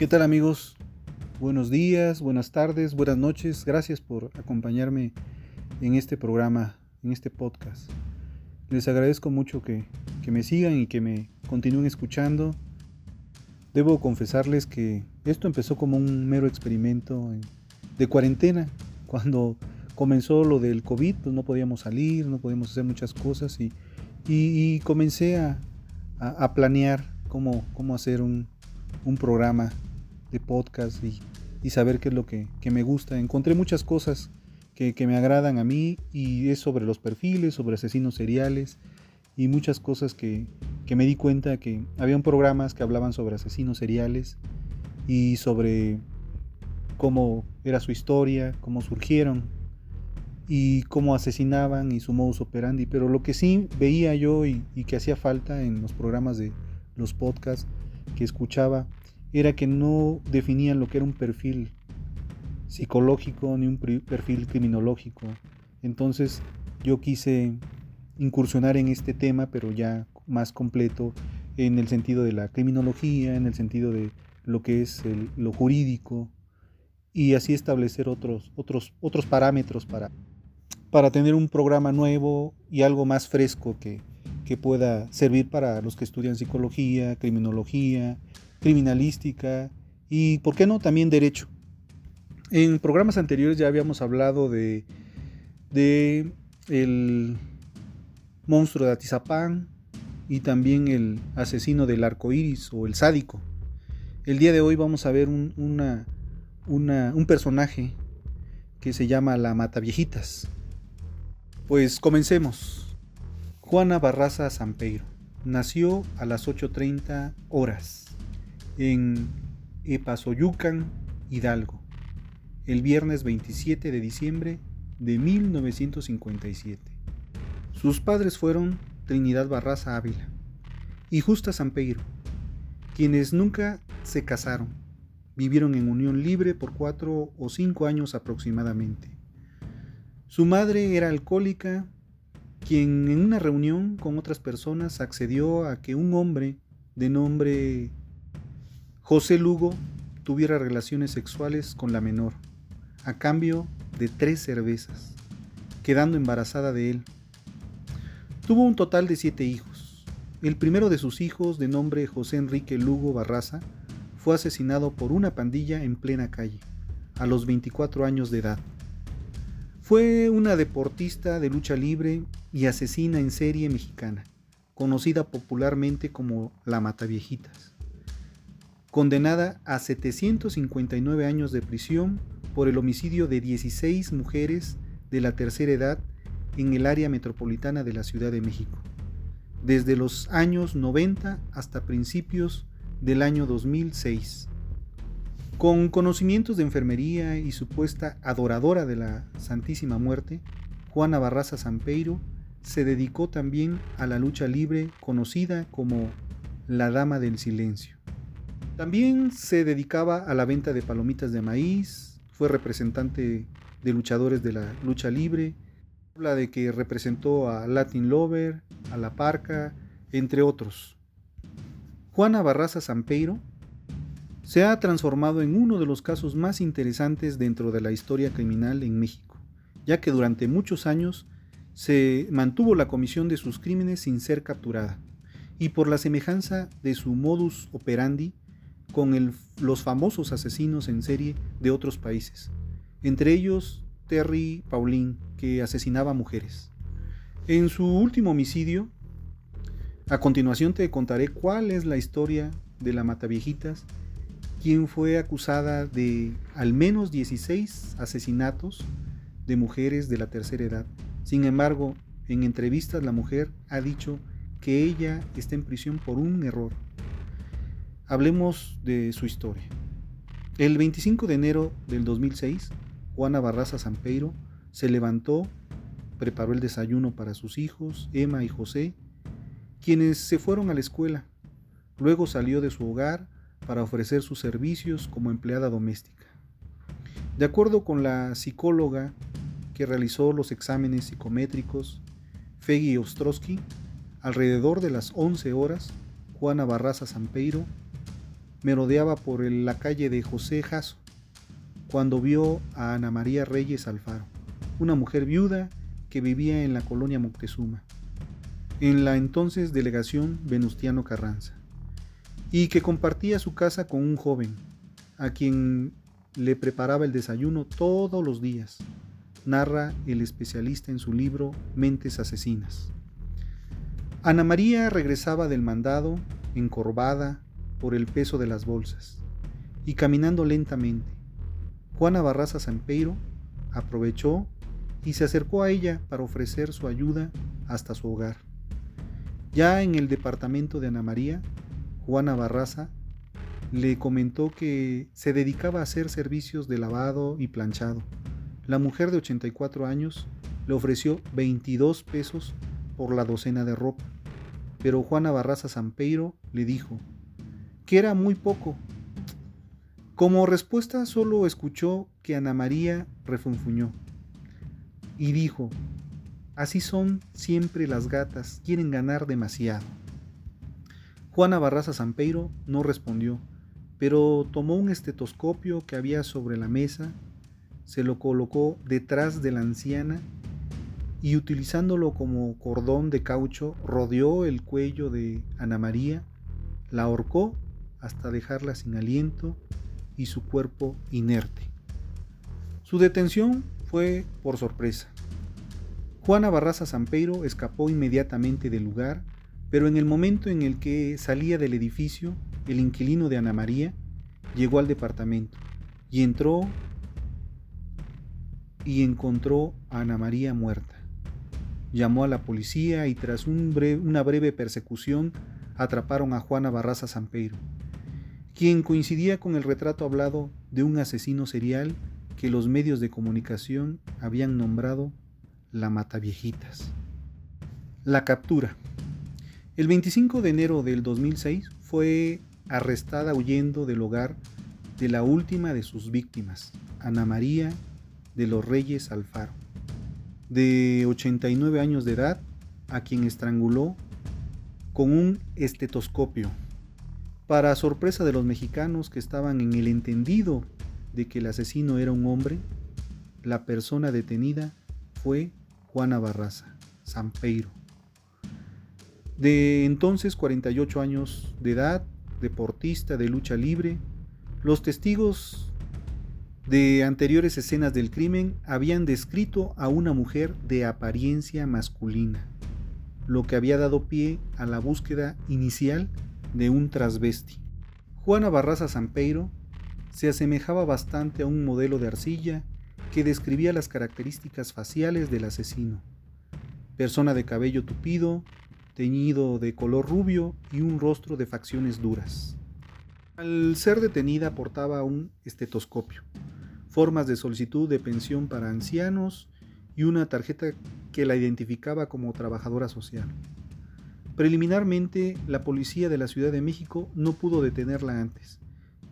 ¿Qué tal amigos? Buenos días, buenas tardes, buenas noches. Gracias por acompañarme en este programa, en este podcast. Les agradezco mucho que, me sigan y que me continúen escuchando. Debo confesarles que esto empezó como un mero experimento de cuarentena. Cuando comenzó lo del COVID, pues no podíamos salir, no podíamos hacer muchas cosas y, comencé a, planear cómo, cómo hacer un, un programa de podcast y, saber qué es lo que, me gusta. Encontré muchas cosas que, me agradan a mí y es sobre los perfiles, sobre asesinos seriales y muchas cosas que, me di cuenta que habían programas que hablaban sobre asesinos seriales y sobre cómo era su historia, cómo surgieron y cómo asesinaban y su modus operandi. Pero lo que sí veía yo y, y que hacía falta en los programas de los podcasts que escuchaba era que no definían lo que era un perfil psicológico ni un perfil criminológico. Entonces yo quise incursionar en este tema, pero ya más completo, en el sentido de la criminología, en el sentido de lo que es lo jurídico, y así establecer otros, otros, otros parámetros para, para tener un programa nuevo y algo más fresco que, que pueda servir para los que estudian psicología, criminología, criminalística y, ¿por qué no?, también derecho. En programas anteriores ya habíamos hablado de, de el monstruo de Atizapán y también el asesino del arco iris o el sádico. El día de hoy vamos a ver un, un personaje que se llama la Mataviejitas. Pues comencemos. Juana Barraza Sampeiro nació a las 8.30 horas en Epazoyucan, Hidalgo, el viernes 27 de diciembre de 1957. Sus padres fueron Trinidad Barraza Ávila y Justa Sampeiro, quienes nunca se casaron, vivieron en unión libre por cuatro o cinco años aproximadamente. Su madre era alcohólica, quien en una reunión con otras personas accedió a que un hombre de nombre José Lugo tuviera relaciones sexuales con la menor, a cambio de tres cervezas, quedando embarazada de él. Tuvo un total de siete hijos. El primero de sus hijos, de nombre José Enrique Lugo Barraza, fue asesinado por una pandilla en plena calle, a los 24 años de edad. Fue una deportista de lucha libre y asesina en serie mexicana, conocida popularmente como la Mataviejitas condenada a 759 años de prisión por el homicidio de 16 mujeres de la tercera edad en el área metropolitana de la Ciudad de México, desde los años 90 hasta principios del año 2006. Con conocimientos de enfermería y supuesta adoradora de la Santísima Muerte, Juana Barraza Sampeiro se dedicó también a la lucha libre conocida como la Dama del Silencio. También se dedicaba a la venta de palomitas de maíz, fue representante de luchadores de la lucha libre, habla de que representó a Latin Lover, a La Parca, entre otros. Juana Barraza Sampeiro se ha transformado en uno de los casos más interesantes dentro de la historia criminal en México, ya que durante muchos años se mantuvo la comisión de sus crímenes sin ser capturada, y por la semejanza de su modus operandi con los famosos asesinos en serie de otros países, entre ellos Terry Pauline, que asesinaba mujeres. En su último homicidio, a continuación te contaré cuál es la historia de la Mataviejitas, quien fue acusada de al menos 16 asesinatos de mujeres de la tercera edad. Sin embargo, en entrevistas la mujer ha dicho que ella está en prisión por un error. Hablemos de su historia. El 25 de enero del 2006, Juana Barraza Sampeiro se levantó, preparó el desayuno para sus hijos, Emma y José, quienes se fueron a la escuela. Luego salió de su hogar para ofrecer sus servicios como empleada doméstica. De acuerdo con la psicóloga que realizó los exámenes psicométricos, Feggy Ostrowski, alrededor de las 11 horas, Juana Barraza Sampeiro merodeaba por la calle de José Jasso cuando vio a Ana María Reyes Alfaro, una mujer viuda que vivía en la colonia Moctezuma, en la entonces delegación Venustiano Carranza, y que compartía su casa con un joven, a quien le preparaba el desayuno todos los días, narra el especialista en su libro Mentes Asesinas. Ana María regresaba del mandado, encorvada, por el peso de las bolsas, y caminando lentamente. Juana Barraza Sampeiro aprovechó y se acercó a ella para ofrecer su ayuda hasta su hogar. Ya en el departamento de Ana María, Juana Barraza le comentó que se dedicaba a hacer servicios de lavado y planchado. La mujer de 84 años le ofreció 22 pesos por la docena de ropa, pero Juana Barraza Sampeiro le dijo, era muy poco. Como respuesta solo escuchó que Ana María refunfuñó y dijo, así son siempre las gatas, quieren ganar demasiado. Juana Barraza Sampeiro no respondió, pero tomó un estetoscopio que había sobre la mesa, se lo colocó detrás de la anciana y utilizándolo como cordón de caucho rodeó el cuello de Ana María, la ahorcó hasta dejarla sin aliento y su cuerpo inerte. Su detención fue por sorpresa. Juana Barraza Sampeiro escapó inmediatamente del lugar, pero en el momento en el que salía del edificio, el inquilino de Ana María llegó al departamento y entró y encontró a Ana María muerta. Llamó a la policía y tras una breve persecución atraparon a Juana Barraza Sampeiro quien coincidía con el retrato hablado de un asesino serial que los medios de comunicación habían nombrado la Mataviejitas. La captura. El 25 de enero del 2006 fue arrestada huyendo del hogar de la última de sus víctimas, Ana María de los Reyes Alfaro, de 89 años de edad, a quien estranguló con un estetoscopio para sorpresa de los mexicanos que estaban en el entendido de que el asesino era un hombre, la persona detenida fue Juana Barraza, Sampeiro. De entonces 48 años de edad, deportista de lucha libre, los testigos de anteriores escenas del crimen habían descrito a una mujer de apariencia masculina, lo que había dado pie a la búsqueda inicial de un trasvesti. Juana Barraza Sampeiro se asemejaba bastante a un modelo de arcilla que describía las características faciales del asesino. Persona de cabello tupido, teñido de color rubio y un rostro de facciones duras. Al ser detenida portaba un estetoscopio, formas de solicitud de pensión para ancianos y una tarjeta que la identificaba como trabajadora social. Preliminarmente, la policía de la Ciudad de México no pudo detenerla antes,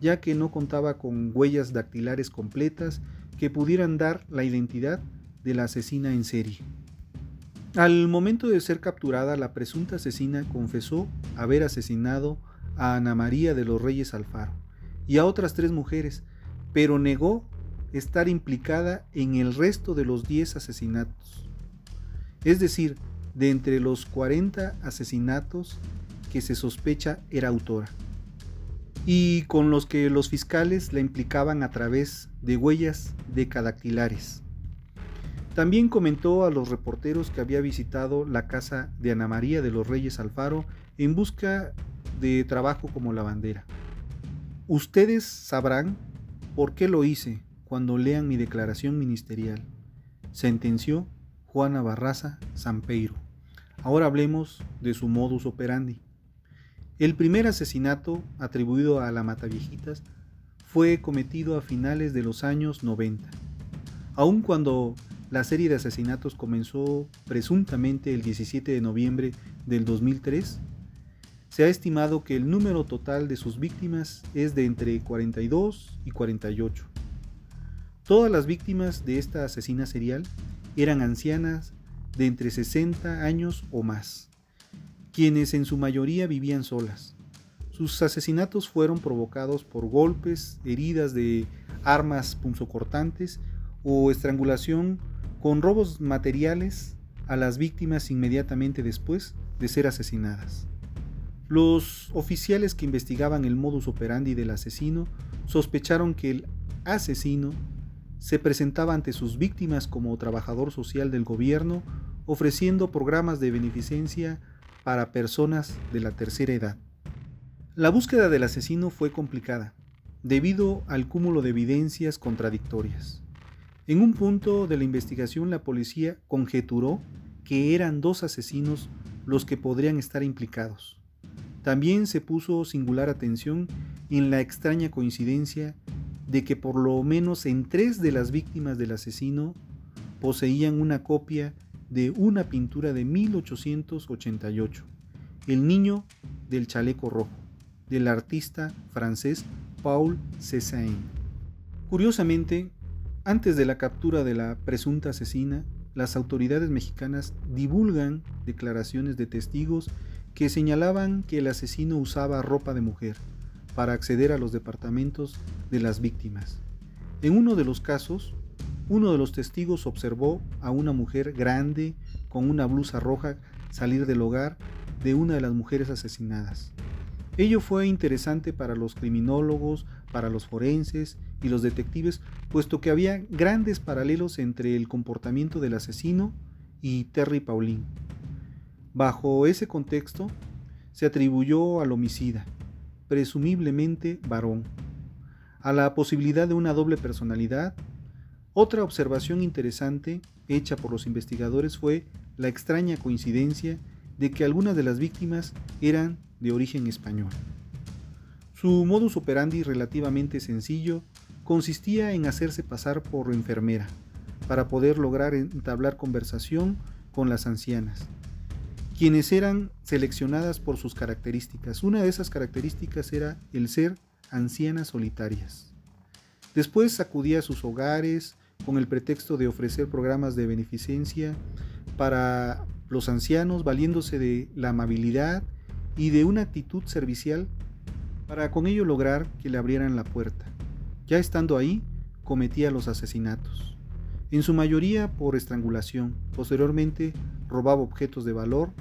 ya que no contaba con huellas dactilares completas que pudieran dar la identidad de la asesina en serie. Al momento de ser capturada, la presunta asesina confesó haber asesinado a Ana María de los Reyes Alfaro y a otras tres mujeres, pero negó estar implicada en el resto de los 10 asesinatos. Es decir, de entre los 40 asesinatos que se sospecha era autora. y con los que los fiscales la implicaban a través de huellas decadactilares. También comentó a los reporteros que había visitado la casa de Ana María de los Reyes Alfaro en busca de trabajo como lavandera. Ustedes sabrán por qué lo hice cuando lean mi declaración ministerial, sentenció Juana Barraza Sampeiro. Ahora hablemos de su modus operandi. El primer asesinato atribuido a la Mataviejitas fue cometido a finales de los años 90. Aun cuando la serie de asesinatos comenzó presuntamente el 17 de noviembre del 2003, se ha estimado que el número total de sus víctimas es de entre 42 y 48. Todas las víctimas de esta asesina serial eran ancianas de entre 60 años o más quienes en su mayoría vivían solas. Sus asesinatos fueron provocados por golpes, heridas de armas punzocortantes o estrangulación con robos materiales a las víctimas inmediatamente después de ser asesinadas. Los oficiales que investigaban el modus operandi del asesino sospecharon que el asesino se presentaba ante sus víctimas como trabajador social del gobierno, ofreciendo programas de beneficencia para personas de la tercera edad. La búsqueda del asesino fue complicada, debido al cúmulo de evidencias contradictorias. En un punto de la investigación la policía conjeturó que eran dos asesinos los que podrían estar implicados. También se puso singular atención en la extraña coincidencia de que por lo menos en tres de las víctimas del asesino poseían una copia de una pintura de 1888, El niño del chaleco rojo, del artista francés Paul Cézanne. Curiosamente, antes de la captura de la presunta asesina, las autoridades mexicanas divulgan declaraciones de testigos que señalaban que el asesino usaba ropa de mujer para acceder a los departamentos de las víctimas. En uno de los casos, uno de los testigos observó a una mujer grande con una blusa roja salir del hogar de una de las mujeres asesinadas. Ello fue interesante para los criminólogos, para los forenses y los detectives, puesto que había grandes paralelos entre el comportamiento del asesino y Terry Pauline. Bajo ese contexto, se atribuyó al homicida, presumiblemente varón, a la posibilidad de una doble personalidad otra observación interesante hecha por los investigadores fue la extraña coincidencia de que algunas de las víctimas eran de origen español. Su modus operandi relativamente sencillo consistía en hacerse pasar por enfermera para poder lograr entablar conversación con las ancianas, quienes eran seleccionadas por sus características. Una de esas características era el ser ancianas solitarias. Después acudía a sus hogares, con el pretexto de ofrecer programas de beneficencia para los ancianos, valiéndose de la amabilidad y de una actitud servicial para con ello lograr que le abrieran la puerta. Ya estando ahí, cometía los asesinatos, en su mayoría por estrangulación. Posteriormente, robaba objetos de valor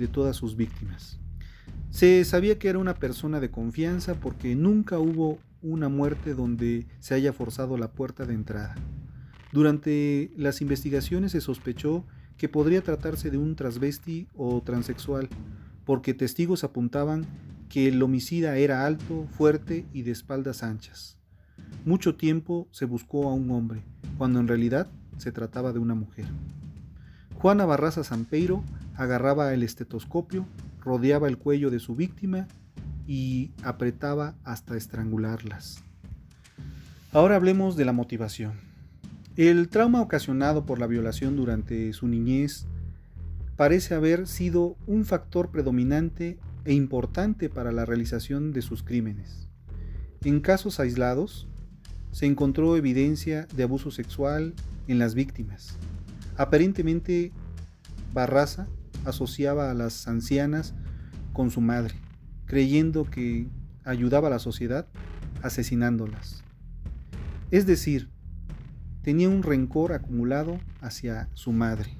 de todas sus víctimas. Se sabía que era una persona de confianza porque nunca hubo una muerte donde se haya forzado la puerta de entrada. Durante las investigaciones se sospechó que podría tratarse de un transvesti o transexual, porque testigos apuntaban que el homicida era alto, fuerte y de espaldas anchas. Mucho tiempo se buscó a un hombre, cuando en realidad se trataba de una mujer. Juana Barraza Sampeiro agarraba el estetoscopio, rodeaba el cuello de su víctima y apretaba hasta estrangularlas. Ahora hablemos de la motivación. El trauma ocasionado por la violación durante su niñez parece haber sido un factor predominante e importante para la realización de sus crímenes. En casos aislados, se encontró evidencia de abuso sexual en las víctimas. Aparentemente, Barraza asociaba a las ancianas con su madre, creyendo que ayudaba a la sociedad asesinándolas. Es decir, tenía un rencor acumulado hacia su madre.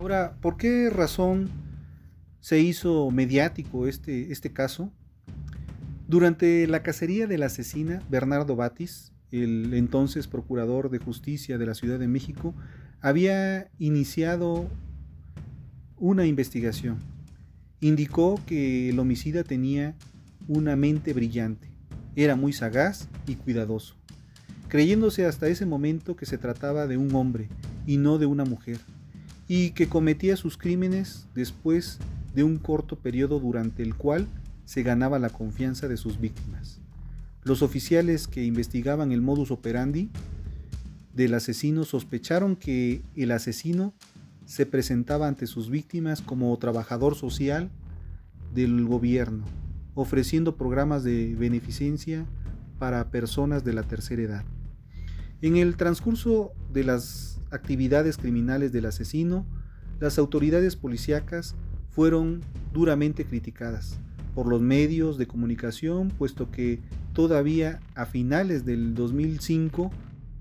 Ahora, ¿por qué razón se hizo mediático este, este caso? Durante la cacería de la asesina, Bernardo Batis, el entonces procurador de justicia de la Ciudad de México, había iniciado una investigación. Indicó que el homicida tenía una mente brillante, era muy sagaz y cuidadoso, creyéndose hasta ese momento que se trataba de un hombre y no de una mujer, y que cometía sus crímenes después de un corto periodo durante el cual se ganaba la confianza de sus víctimas. Los oficiales que investigaban el modus operandi del asesino sospecharon que el asesino se presentaba ante sus víctimas como trabajador social del gobierno, ofreciendo programas de beneficencia para personas de la tercera edad. En el transcurso de las actividades criminales del asesino, las autoridades policíacas fueron duramente criticadas por los medios de comunicación, puesto que todavía a finales del 2005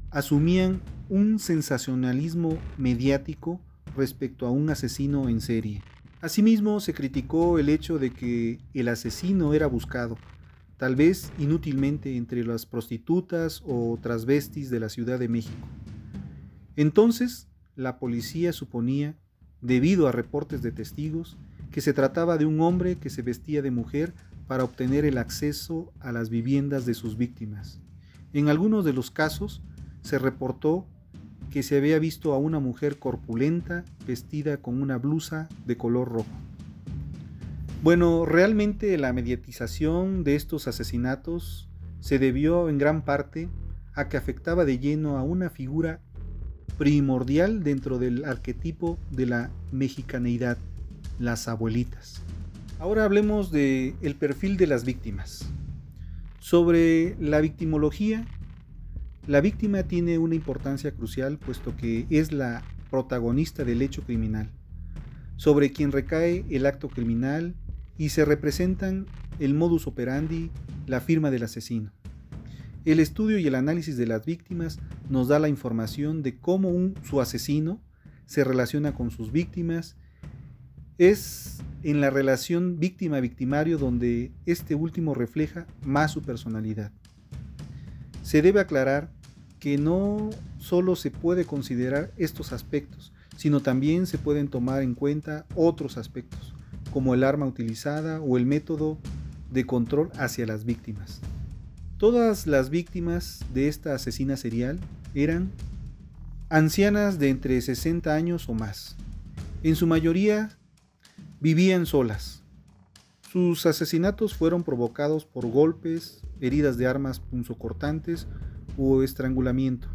asumían un sensacionalismo mediático respecto a un asesino en serie. Asimismo, se criticó el hecho de que el asesino era buscado, tal vez inútilmente entre las prostitutas o transvestis de la Ciudad de México. Entonces, la policía suponía, debido a reportes de testigos, que se trataba de un hombre que se vestía de mujer para obtener el acceso a las viviendas de sus víctimas. En algunos de los casos se reportó que se había visto a una mujer corpulenta vestida con una blusa de color rojo. Bueno, realmente la mediatización de estos asesinatos se debió en gran parte a que afectaba de lleno a una figura primordial dentro del arquetipo de la mexicaneidad, las abuelitas. Ahora hablemos del el perfil de las víctimas. Sobre la victimología, la víctima tiene una importancia crucial puesto que es la protagonista del hecho criminal, sobre quien recae el acto criminal y se representan el modus operandi, la firma del asesino. El estudio y el análisis de las víctimas nos da la información de cómo su asesino se relaciona con sus víctimas. Es en la relación víctima-victimario donde este último refleja más su personalidad. Se debe aclarar que no solo se puede considerar estos aspectos, sino también se pueden tomar en cuenta otros aspectos, como el arma utilizada o el método de control hacia las víctimas. Todas las víctimas de esta asesina serial eran ancianas de entre 60 años o más. En su mayoría vivían solas. Sus asesinatos fueron provocados por golpes, heridas de armas punzocortantes o estrangulamiento,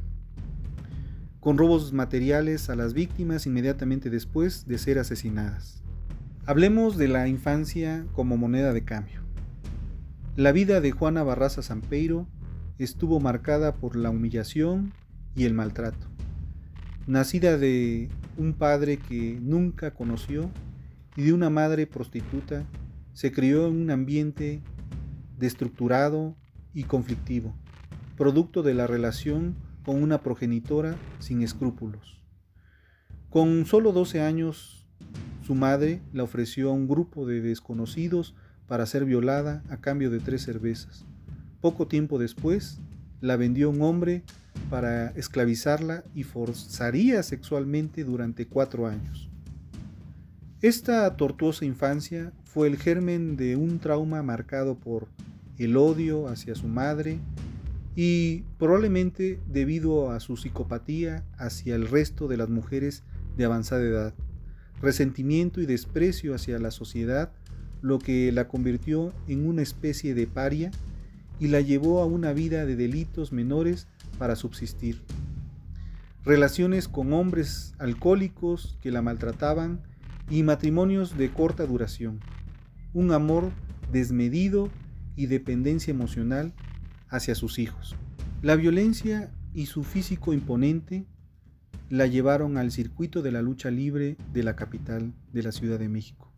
con robos materiales a las víctimas inmediatamente después de ser asesinadas. Hablemos de la infancia como moneda de cambio. La vida de Juana Barraza Sampeiro estuvo marcada por la humillación y el maltrato. Nacida de un padre que nunca conoció y de una madre prostituta, se crió en un ambiente destructurado y conflictivo, producto de la relación con una progenitora sin escrúpulos. Con solo 12 años su madre la ofreció a un grupo de desconocidos para ser violada a cambio de tres cervezas. Poco tiempo después, la vendió un hombre para esclavizarla y forzaría sexualmente durante cuatro años. Esta tortuosa infancia fue el germen de un trauma marcado por el odio hacia su madre y probablemente debido a su psicopatía hacia el resto de las mujeres de avanzada edad resentimiento y desprecio hacia la sociedad, lo que la convirtió en una especie de paria y la llevó a una vida de delitos menores para subsistir. Relaciones con hombres alcohólicos que la maltrataban y matrimonios de corta duración. Un amor desmedido y dependencia emocional hacia sus hijos. La violencia y su físico imponente la llevaron al circuito de la lucha libre de la capital de la Ciudad de México,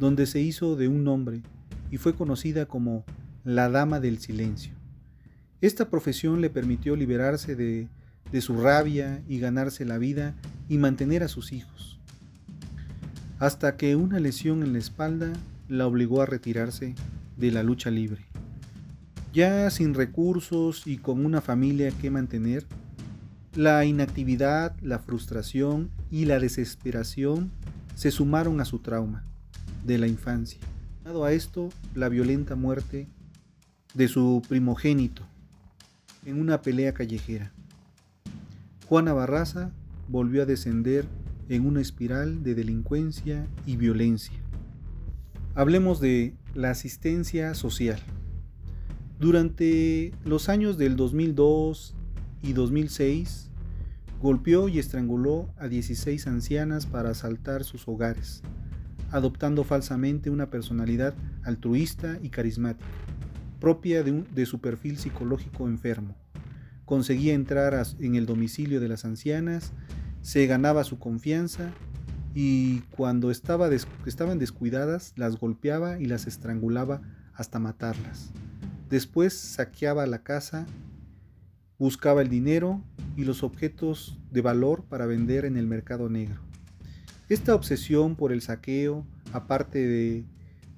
donde se hizo de un nombre y fue conocida como la Dama del Silencio. Esta profesión le permitió liberarse de, de su rabia y ganarse la vida y mantener a sus hijos, hasta que una lesión en la espalda la obligó a retirarse de la lucha libre. Ya sin recursos y con una familia que mantener, la inactividad, la frustración y la desesperación se sumaron a su trauma de la infancia. Dado a esto, la violenta muerte de su primogénito en una pelea callejera. Juana Barraza volvió a descender en una espiral de delincuencia y violencia. Hablemos de la asistencia social. Durante los años del 2002 y 2006, golpeó y estranguló a 16 ancianas para asaltar sus hogares, adoptando falsamente una personalidad altruista y carismática, propia de, de su perfil psicológico enfermo. Conseguía entrar en el domicilio de las ancianas, se ganaba su confianza y cuando estaba estaban descuidadas las golpeaba y las estrangulaba hasta matarlas. Después saqueaba la casa, buscaba el dinero y los objetos de valor para vender en el mercado negro. Esta obsesión por el saqueo, aparte de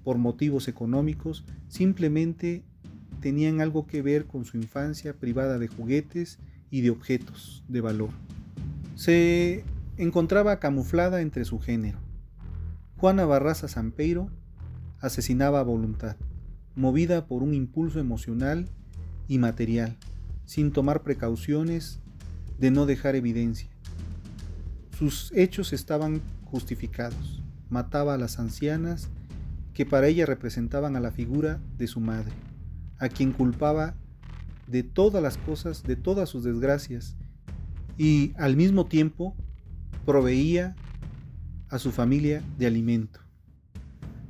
por motivos económicos, simplemente tenían algo que ver con su infancia privada de juguetes y de objetos de valor. Se encontraba camuflada entre su género. Juana Barraza Sampeiro asesinaba a voluntad, movida por un impulso emocional y material, sin tomar precauciones de no dejar evidencia. Sus hechos estaban justificados. Mataba a las ancianas que para ella representaban a la figura de su madre, a quien culpaba de todas las cosas, de todas sus desgracias, y al mismo tiempo proveía a su familia de alimento.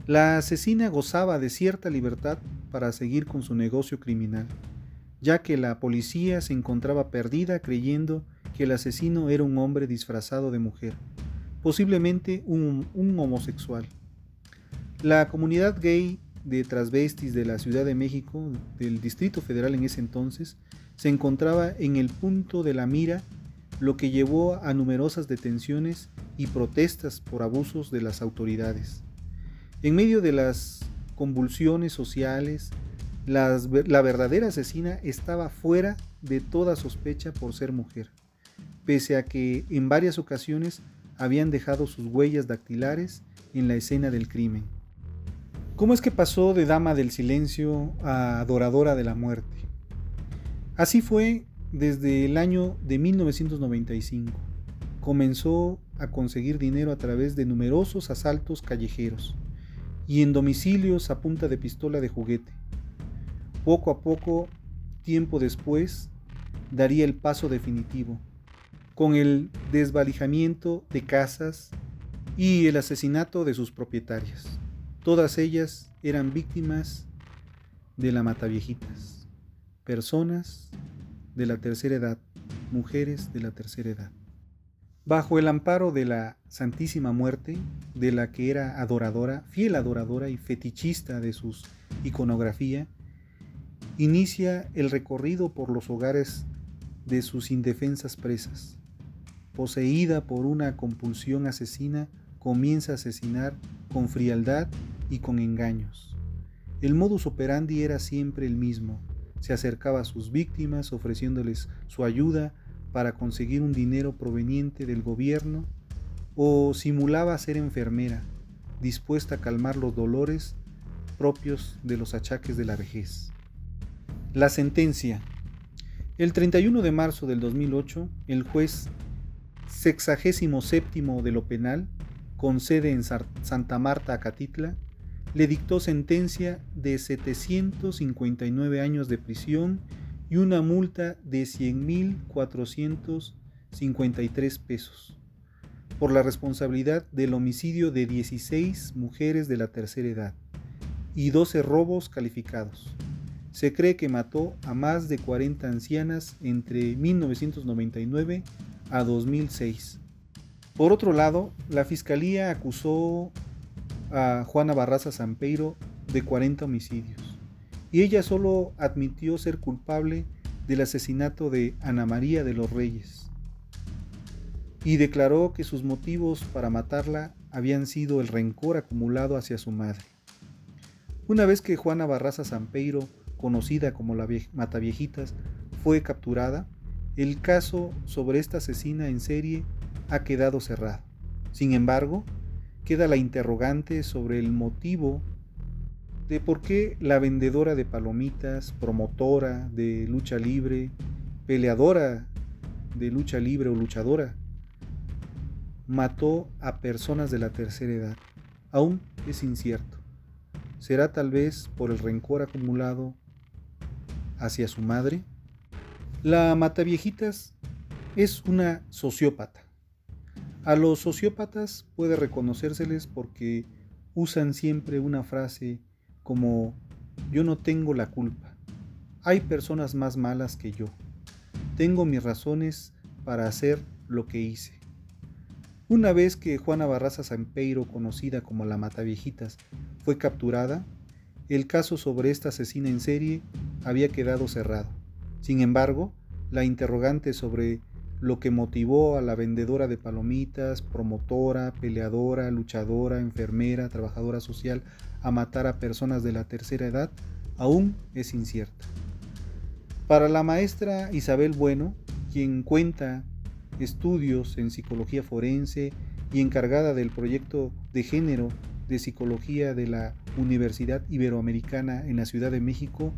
La asesina gozaba de cierta libertad para seguir con su negocio criminal, ya que la policía se encontraba perdida creyendo que el asesino era un hombre disfrazado de mujer, posiblemente un, homosexual. La comunidad gay de transvestis de la Ciudad de México, del Distrito Federal en ese entonces, se encontraba en el punto de la mira lo que llevó a numerosas detenciones y protestas por abusos de las autoridades. En medio de las convulsiones sociales, la verdadera asesina estaba fuera de toda sospecha por ser mujer, pese a que en varias ocasiones habían dejado sus huellas dactilares en la escena del crimen. ¿Cómo es que pasó de dama del silencio a adoradora de la muerte? Así fue desde el año de 1995. Comenzó a conseguir dinero a través de numerosos asaltos callejeros y en domicilios a punta de pistola de juguete. Poco a poco, tiempo después, daría el paso definitivo, con el desvalijamiento de casas y el asesinato de sus propietarias. Todas ellas eran víctimas de la mataviejitas, personas de la tercera edad, mujeres de la tercera edad. Bajo el amparo de la Santísima Muerte, de la que era adoradora, fiel adoradora y fetichista de sus iconografía, inicia el recorrido por los hogares de sus indefensas presas. Poseída por una compulsión asesina, comienza a asesinar con frialdad y con engaños. El modus operandi era siempre el mismo, se acercaba a sus víctimas ofreciéndoles su ayuda para conseguir un dinero proveniente del gobierno o simulaba ser enfermera, dispuesta a calmar los dolores propios de los achaques de la vejez. La sentencia. El 31 de marzo del 2008, el juez sexagésimo séptimo de lo penal, con sede en Santa Marta, Acatitla, le dictó sentencia de 759 años de prisión y una multa de 100.453 pesos por la responsabilidad del homicidio de 16 mujeres de la tercera edad y 12 robos calificados. Se cree que mató a más de 40 ancianas entre 1999 a 2006. Por otro lado, la Fiscalía acusó a Juana Barraza Sampeiro de 40 homicidios y ella solo admitió ser culpable del asesinato de Ana María de los Reyes y declaró que sus motivos para matarla habían sido el rencor acumulado hacia su madre. Una vez que Juana Barraza Sampeiro conocida como la Mataviejitas, fue capturada, el caso sobre esta asesina en serie ha quedado cerrado. Sin embargo, queda la interrogante sobre el motivo de por qué la vendedora de palomitas, promotora de lucha libre, peleadora de lucha libre o luchadora, mató a personas de la tercera edad. Aún es incierto. ¿Será tal vez por el rencor acumulado hacia su madre? La mataviejitas es una sociópata. A los sociópatas puede reconocérseles porque usan siempre una frase como yo no tengo la culpa. Hay personas más malas que yo. Tengo mis razones para hacer lo que hice. Una vez que Juana Barraza Sampeiro, conocida como la Mataviejitas, fue capturada, el caso sobre esta asesina en serie había quedado cerrado. Sin embargo, la interrogante sobre lo que motivó a la vendedora de palomitas, promotora, peleadora, luchadora, enfermera, trabajadora social a matar a personas de la tercera edad aún es incierta. Para la maestra Isabel Bueno, quien cuenta estudios en psicología forense y encargada del proyecto de género de psicología de la Universidad Iberoamericana en la Ciudad de México,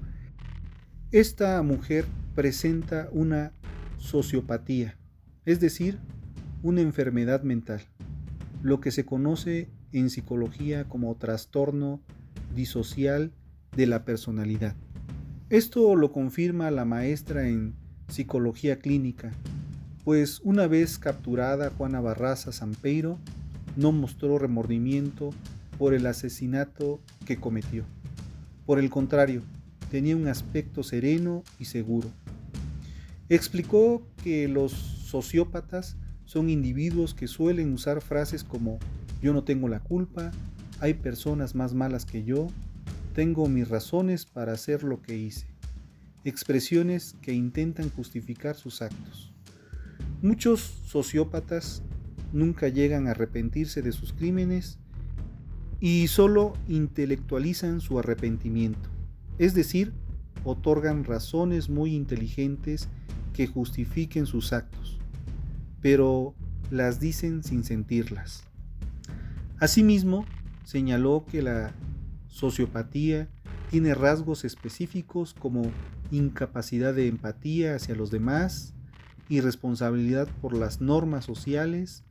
esta mujer presenta una sociopatía, es decir, una enfermedad mental, lo que se conoce en psicología como trastorno disocial de la personalidad. Esto lo confirma la maestra en psicología clínica, pues una vez capturada Juana Barraza Sampeiro, no mostró remordimiento por el asesinato que cometió. Por el contrario, tenía un aspecto sereno y seguro. Explicó que los sociópatas son individuos que suelen usar frases como yo no tengo la culpa, hay personas más malas que yo, tengo mis razones para hacer lo que hice. Expresiones que intentan justificar sus actos. Muchos sociópatas nunca llegan a arrepentirse de sus crímenes y solo intelectualizan su arrepentimiento, es decir, otorgan razones muy inteligentes que justifiquen sus actos, pero las dicen sin sentirlas. Asimismo, señaló que la sociopatía tiene rasgos específicos como incapacidad de empatía hacia los demás, irresponsabilidad por las normas sociales,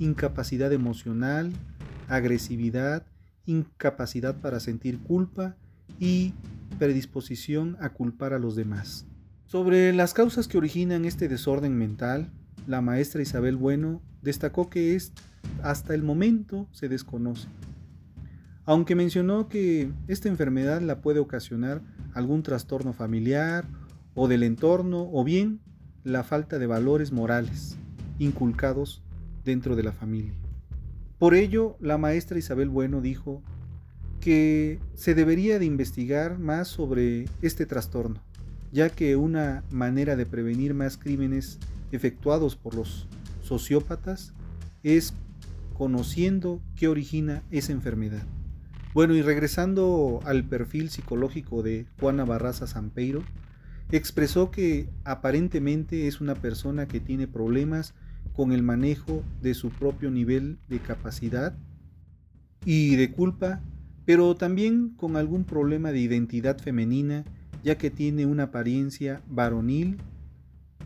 incapacidad emocional, agresividad, incapacidad para sentir culpa y predisposición a culpar a los demás. Sobre las causas que originan este desorden mental, la maestra Isabel Bueno destacó que es, hasta el momento se desconoce. Aunque mencionó que esta enfermedad la puede ocasionar algún trastorno familiar o del entorno o bien la falta de valores morales inculcados dentro de la familia. Por ello, la maestra Isabel Bueno dijo que se debería de investigar más sobre este trastorno ya que una manera de prevenir más crímenes efectuados por los sociópatas es conociendo qué origina esa enfermedad. Bueno, y regresando al perfil psicológico de Juana Barraza Sampeiro, expresó que aparentemente es una persona que tiene problemas con el manejo de su propio nivel de capacidad y de culpa, pero también con algún problema de identidad femenina ya que tiene una apariencia varonil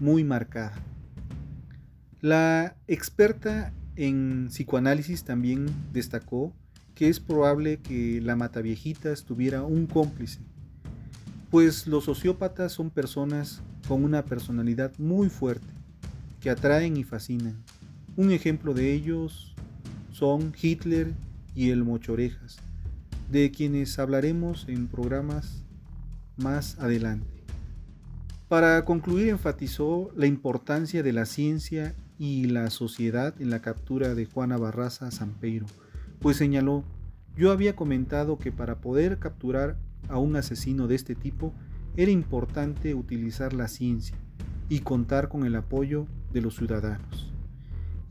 muy marcada. La experta en psicoanálisis también destacó que es probable que la mataviejitas tuviera un cómplice, pues los sociópatas son personas con una personalidad muy fuerte, que atraen y fascinan. Un ejemplo de ellos son Hitler y el Mochorejas, de quienes hablaremos en programas más adelante. Para concluir, enfatizó la importancia de la ciencia y la sociedad en la captura de Juana Barraza Sampeiro, pues señaló, yo había comentado que para poder capturar a un asesino de este tipo era importante utilizar la ciencia y contar con el apoyo de los ciudadanos.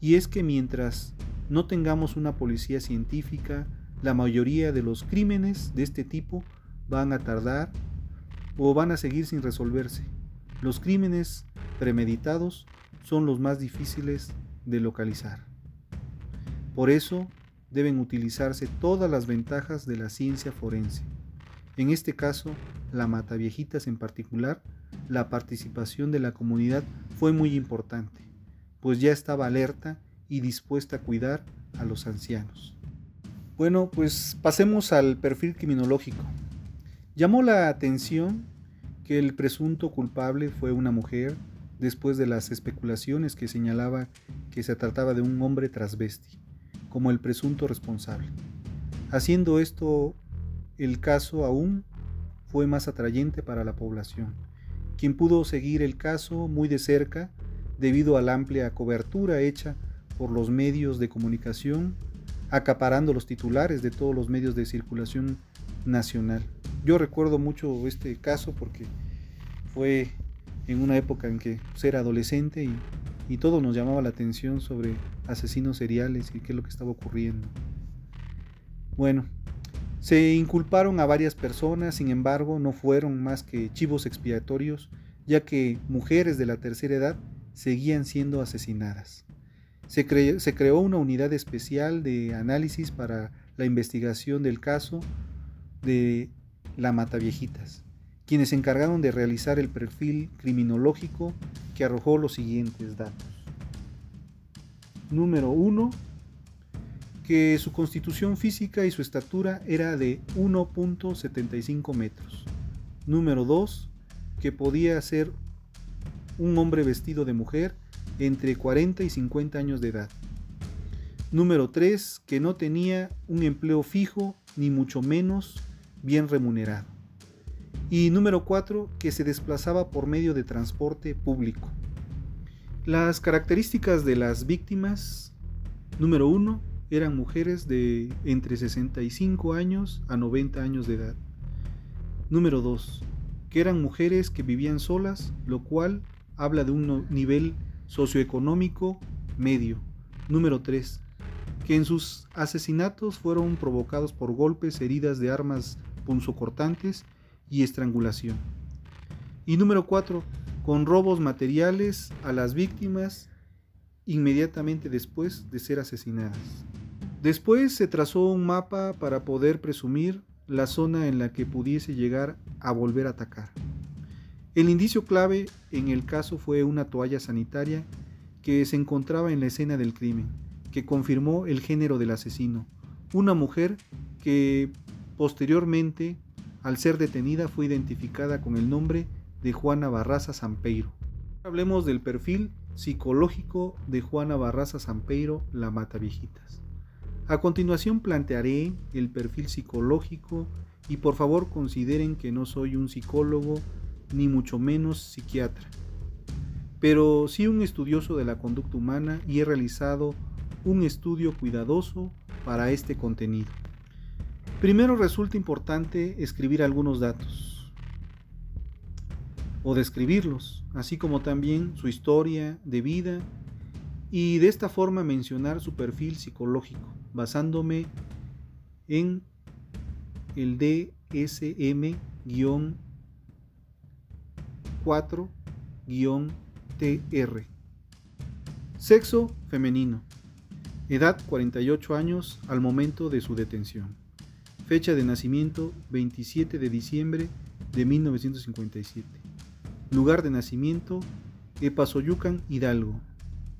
Y es que mientras no tengamos una policía científica, la mayoría de los crímenes de este tipo van a tardar o van a seguir sin resolverse. Los crímenes premeditados son los más difíciles de localizar. Por eso deben utilizarse todas las ventajas de la ciencia forense. En este caso, la Mataviejitas en particular, la participación de la comunidad fue muy importante, pues ya estaba alerta y dispuesta a cuidar a los ancianos. Bueno, pues pasemos al perfil criminológico. Llamó la atención que el presunto culpable fue una mujer después de las especulaciones que señalaba que se trataba de un hombre transvesti, como el presunto responsable. Haciendo esto, el caso aún fue más atrayente para la población, quien pudo seguir el caso muy de cerca debido a la amplia cobertura hecha por los medios de comunicación acaparando los titulares de todos los medios de circulación nacional. Yo recuerdo mucho este caso porque fue en una época en que pues, era adolescente y, y todo nos llamaba la atención sobre asesinos seriales y qué es lo que estaba ocurriendo. Bueno, se inculparon a varias personas, sin embargo, no fueron más que chivos expiatorios, ya que mujeres de la tercera edad seguían siendo asesinadas. Se, creó una unidad especial de análisis para la investigación del caso de la Mataviejitas, quienes se encargaron de realizar el perfil criminológico que arrojó los siguientes datos. Número 1. Que su constitución física y su estatura era de 1.75 metros. Número 2. Que podía ser un hombre vestido de mujer entre 40 y 50 años de edad. Número 3, que no tenía un empleo fijo ni mucho menos bien remunerado. Y número 4, que se desplazaba por medio de transporte público. Las características de las víctimas, número 1, eran mujeres de entre 65 años a 90 años de edad. Número 2, que eran mujeres que vivían solas, lo cual habla de un nivel socioeconómico medio. Número 3. Que en sus asesinatos fueron provocados por golpes, heridas de armas punzocortantes y estrangulación. Y número 4. Con robos materiales a las víctimas inmediatamente después de ser asesinadas. Después se trazó un mapa para poder presumir la zona en la que pudiese llegar a volver a atacar. El indicio clave en el caso fue una toalla sanitaria que se encontraba en la escena del crimen, que confirmó el género del asesino, una mujer que posteriormente, al ser detenida, fue identificada con el nombre de Juana Barraza Sampeiro. Hablemos del perfil psicológico de Juana Barraza Sampeiro, la mata viejitas. A continuación plantearé el perfil psicológico y por favor consideren que no soy un psicólogo ni mucho menos psiquiatra, pero sí un estudioso de la conducta humana y he realizado un estudio cuidadoso para este contenido. Primero resulta importante escribir algunos datos o describirlos, así como también su historia de vida y de esta forma mencionar su perfil psicológico, basándome en el DSM- 4-TR. Sexo femenino. Edad 48 años al momento de su detención. Fecha de nacimiento 27 de diciembre de 1957. Lugar de nacimiento Epazoyucan, Hidalgo.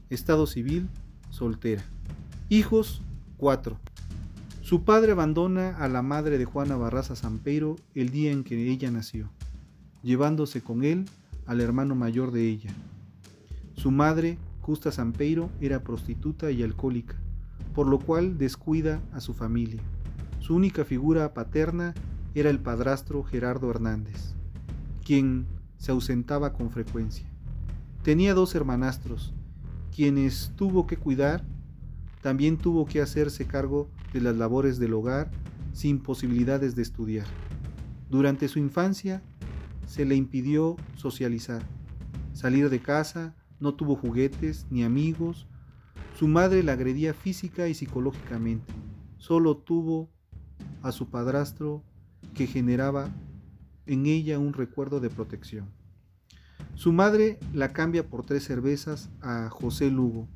Estado civil soltera. Hijos 4. Su padre abandona a la madre de Juana Barraza Sampeiro el día en que ella nació llevándose con él al hermano mayor de ella. Su madre, Justa Sampeiro, era prostituta y alcohólica, por lo cual descuida a su familia. Su única figura paterna era el padrastro Gerardo Hernández, quien se ausentaba con frecuencia. Tenía dos hermanastros, quienes tuvo que cuidar, también tuvo que hacerse cargo de las labores del hogar sin posibilidades de estudiar. Durante su infancia se le impidió socializar, salir de casa, no tuvo juguetes ni amigos, su madre la agredía física y psicológicamente, solo tuvo a su padrastro que generaba en ella un recuerdo de protección. Su madre la cambia por tres cervezas a José Lugo,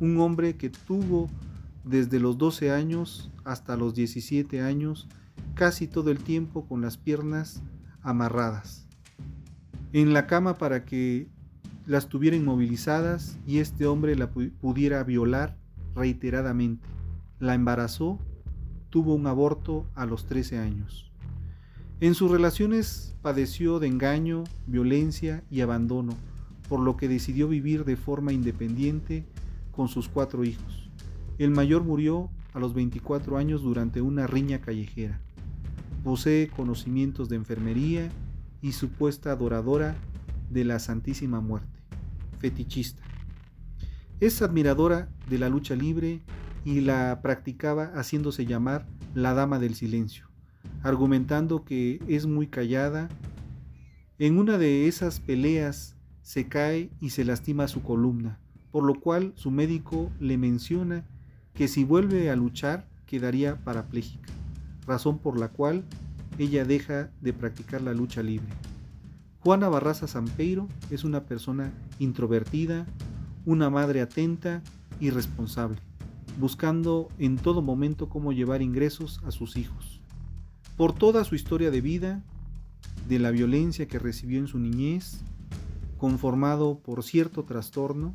un hombre que tuvo desde los 12 años hasta los 17 años casi todo el tiempo con las piernas amarradas en la cama para que las tuviera inmovilizadas y este hombre la pudiera violar reiteradamente. La embarazó, tuvo un aborto a los 13 años. En sus relaciones padeció de engaño, violencia y abandono, por lo que decidió vivir de forma independiente con sus cuatro hijos. El mayor murió a los 24 años durante una riña callejera. Posee conocimientos de enfermería y supuesta adoradora de la Santísima Muerte, fetichista. Es admiradora de la lucha libre y la practicaba haciéndose llamar la Dama del Silencio, argumentando que es muy callada. En una de esas peleas se cae y se lastima su columna, por lo cual su médico le menciona que si vuelve a luchar quedaría parapléjica, razón por la cual ella deja de practicar la lucha libre. Juana Barraza Sampeiro es una persona introvertida, una madre atenta y responsable, buscando en todo momento cómo llevar ingresos a sus hijos. Por toda su historia de vida, de la violencia que recibió en su niñez, conformado por cierto trastorno,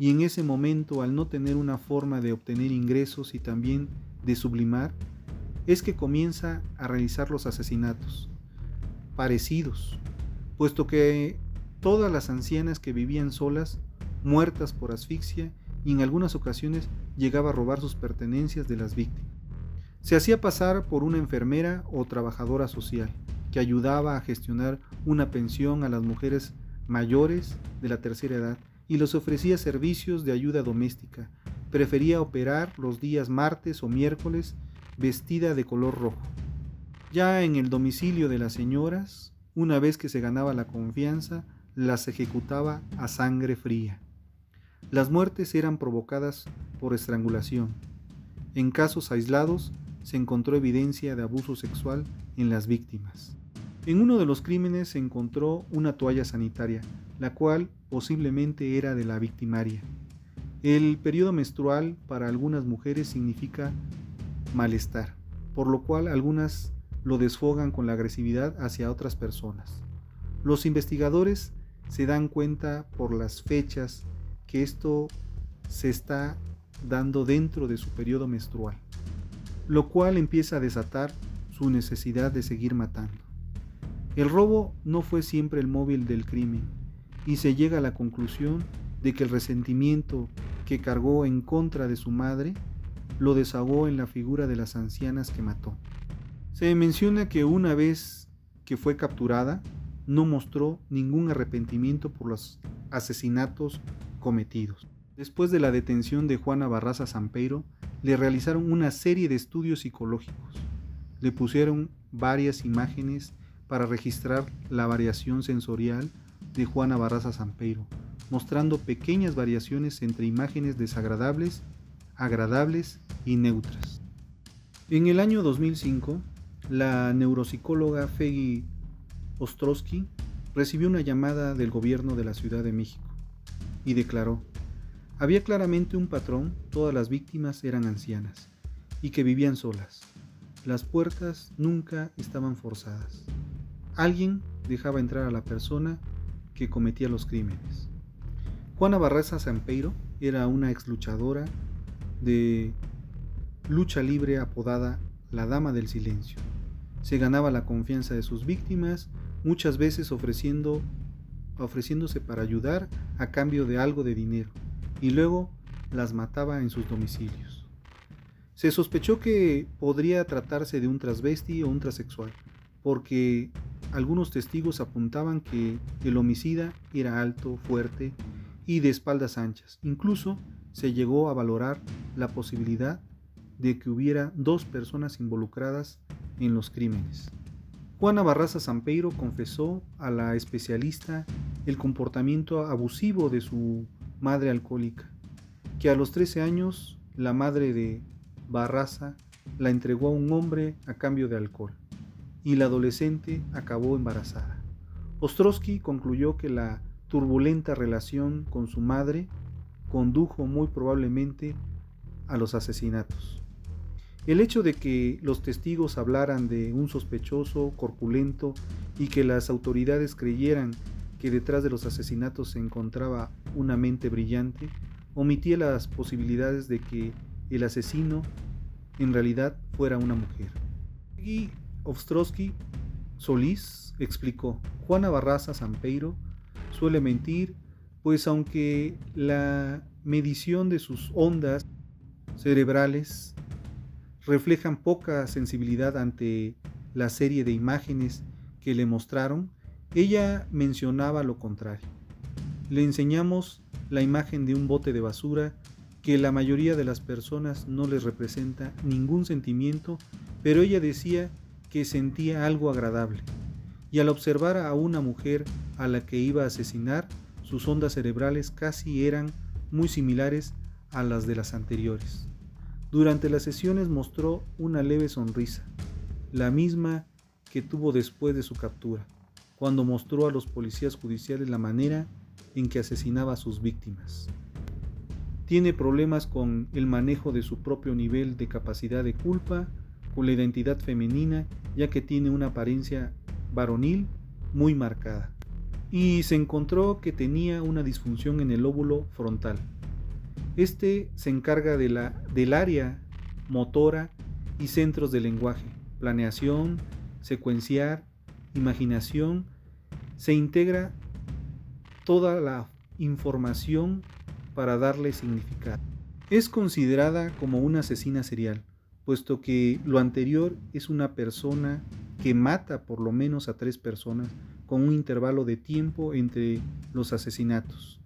y en ese momento al no tener una forma de obtener ingresos y también de sublimar, es que comienza a realizar los asesinatos, parecidos, puesto que todas las ancianas que vivían solas, muertas por asfixia, y en algunas ocasiones llegaba a robar sus pertenencias de las víctimas. Se hacía pasar por una enfermera o trabajadora social, que ayudaba a gestionar una pensión a las mujeres mayores de la tercera edad y les ofrecía servicios de ayuda doméstica. Prefería operar los días martes o miércoles vestida de color rojo. Ya en el domicilio de las señoras, una vez que se ganaba la confianza, las ejecutaba a sangre fría. Las muertes eran provocadas por estrangulación. En casos aislados se encontró evidencia de abuso sexual en las víctimas. En uno de los crímenes se encontró una toalla sanitaria, la cual posiblemente era de la victimaria. El periodo menstrual para algunas mujeres significa malestar, por lo cual algunas lo desfogan con la agresividad hacia otras personas. Los investigadores se dan cuenta por las fechas que esto se está dando dentro de su periodo menstrual, lo cual empieza a desatar su necesidad de seguir matando. El robo no fue siempre el móvil del crimen y se llega a la conclusión de que el resentimiento que cargó en contra de su madre lo desahogó en la figura de las ancianas que mató. Se menciona que una vez que fue capturada, no mostró ningún arrepentimiento por los asesinatos Después de la detención de Juana Barraza Sampeiro, le realizaron una serie de estudios psicológicos. Le pusieron varias imágenes para registrar la variación sensorial de Juana Barraza Sampeiro, mostrando pequeñas variaciones entre imágenes desagradables agradables y neutras. En el año 2005, la neuropsicóloga Fegi Ostrowski recibió una llamada del gobierno de la Ciudad de México y declaró, había claramente un patrón, todas las víctimas eran ancianas y que vivían solas. Las puertas nunca estaban forzadas. Alguien dejaba entrar a la persona que cometía los crímenes. Juana Barraza Sampeiro era una ex luchadora de lucha libre apodada la Dama del Silencio. Se ganaba la confianza de sus víctimas, muchas veces ofreciendo, ofreciéndose para ayudar a cambio de algo de dinero, y luego las mataba en sus domicilios. Se sospechó que podría tratarse de un transvesti o un transexual, porque algunos testigos apuntaban que el homicida era alto, fuerte y de espaldas anchas. Incluso se llegó a valorar la posibilidad de que hubiera dos personas involucradas en los crímenes. Juana Barraza Sampeiro confesó a la especialista el comportamiento abusivo de su madre alcohólica, que a los 13 años la madre de Barraza la entregó a un hombre a cambio de alcohol, y la adolescente acabó embarazada. Ostrowski concluyó que la turbulenta relación con su madre condujo muy probablemente a los asesinatos. El hecho de que los testigos hablaran de un sospechoso corpulento y que las autoridades creyeran que detrás de los asesinatos se encontraba una mente brillante, omitía las posibilidades de que el asesino en realidad fuera una mujer. Y Ostrowski Solís explicó, Juana Barraza Sampeiro suele mentir, pues aunque la medición de sus ondas cerebrales reflejan poca sensibilidad ante la serie de imágenes que le mostraron, ella mencionaba lo contrario. Le enseñamos la imagen de un bote de basura que la mayoría de las personas no les representa ningún sentimiento, pero ella decía que sentía algo agradable. Y al observar a una mujer a la que iba a asesinar, sus ondas cerebrales casi eran muy similares a las de las anteriores. Durante las sesiones mostró una leve sonrisa, la misma que tuvo después de su captura, cuando mostró a los policías judiciales la manera en que asesinaba a sus víctimas. Tiene problemas con el manejo de su propio nivel de capacidad de culpa, con la identidad femenina, ya que tiene una apariencia varonil muy marcada. Y se encontró que tenía una disfunción en el óvulo frontal. Este se encarga de la, del área motora y centros de lenguaje, planeación, secuenciar, imaginación, se integra toda la información para darle significado. Es considerada como una asesina serial, puesto que lo anterior es una persona que mata por lo menos a tres personas con un intervalo de tiempo entre los asesinatos.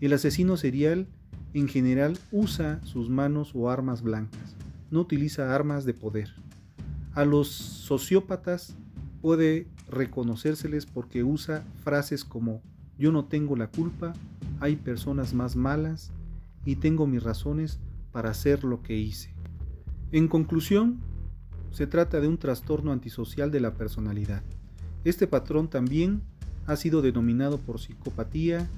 El asesino serial en general usa sus manos o armas blancas, no utiliza armas de poder. A los sociópatas puede reconocérseles porque usa frases como yo no tengo la culpa, hay personas más malas y tengo mis razones para hacer lo que hice. En conclusión, se trata de un trastorno antisocial de la personalidad. Este patrón también ha sido denominado por psicopatía,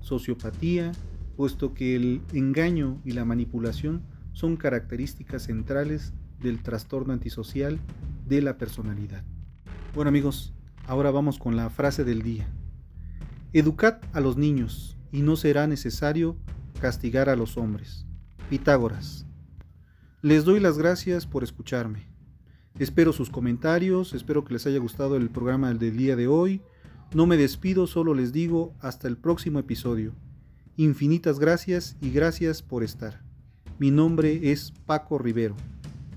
sociopatía, puesto que el engaño y la manipulación son características centrales del trastorno antisocial de la personalidad. Bueno amigos, ahora vamos con la frase del día. Educad a los niños y no será necesario castigar a los hombres. Pitágoras. Les doy las gracias por escucharme. Espero sus comentarios, espero que les haya gustado el programa del día de hoy. No me despido, solo les digo hasta el próximo episodio. Infinitas gracias y gracias por estar. Mi nombre es Paco Rivero.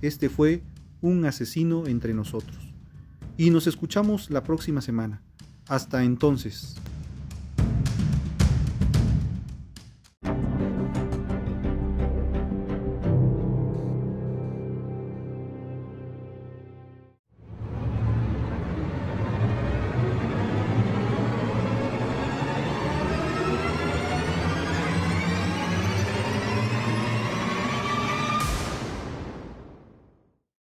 Este fue Un asesino entre nosotros. Y nos escuchamos la próxima semana. Hasta entonces.